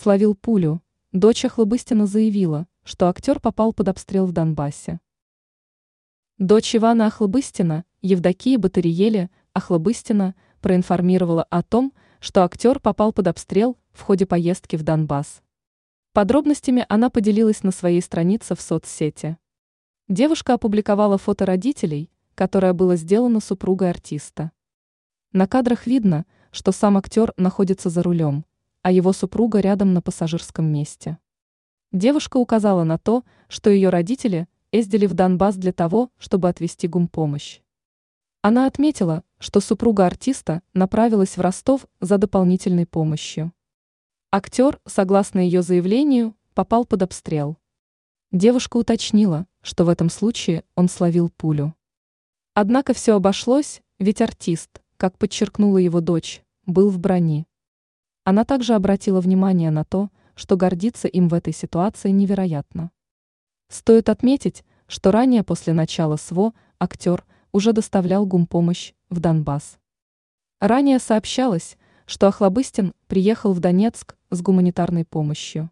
словил пулю, дочь Охлобыстина заявила, что актер попал под обстрел в Донбассе. Дочь Ивана Охлобыстина, Евдокия Батариеля Охлобыстина, проинформировала о том, что актер попал под обстрел в ходе поездки в Донбасс. Подробностями она поделилась на своей странице в соцсети. Девушка опубликовала фото родителей, которое было сделано супругой артиста. На кадрах видно, что сам актер находится за рулем, а его супруга рядом на пассажирском месте. Девушка указала на то, что ее родители ездили в Донбасс для того, чтобы отвезти гумпомощь. Она отметила, что супруга артиста направилась в Ростов за дополнительной помощью. Актер, согласно ее заявлению, попал под обстрел. Девушка уточнила, что в этом случае он словил пулю. Однако все обошлось, ведь артист, как подчеркнула его дочь, был в броне. Она также обратила внимание на то, что гордиться им в этой ситуации невероятно. Стоит отметить, что ранее после начала СВО актер – уже доставлял гумпомощь в Донбасс. Ранее сообщалось, что Охлобыстин приехал в Донецк с гуманитарной помощью.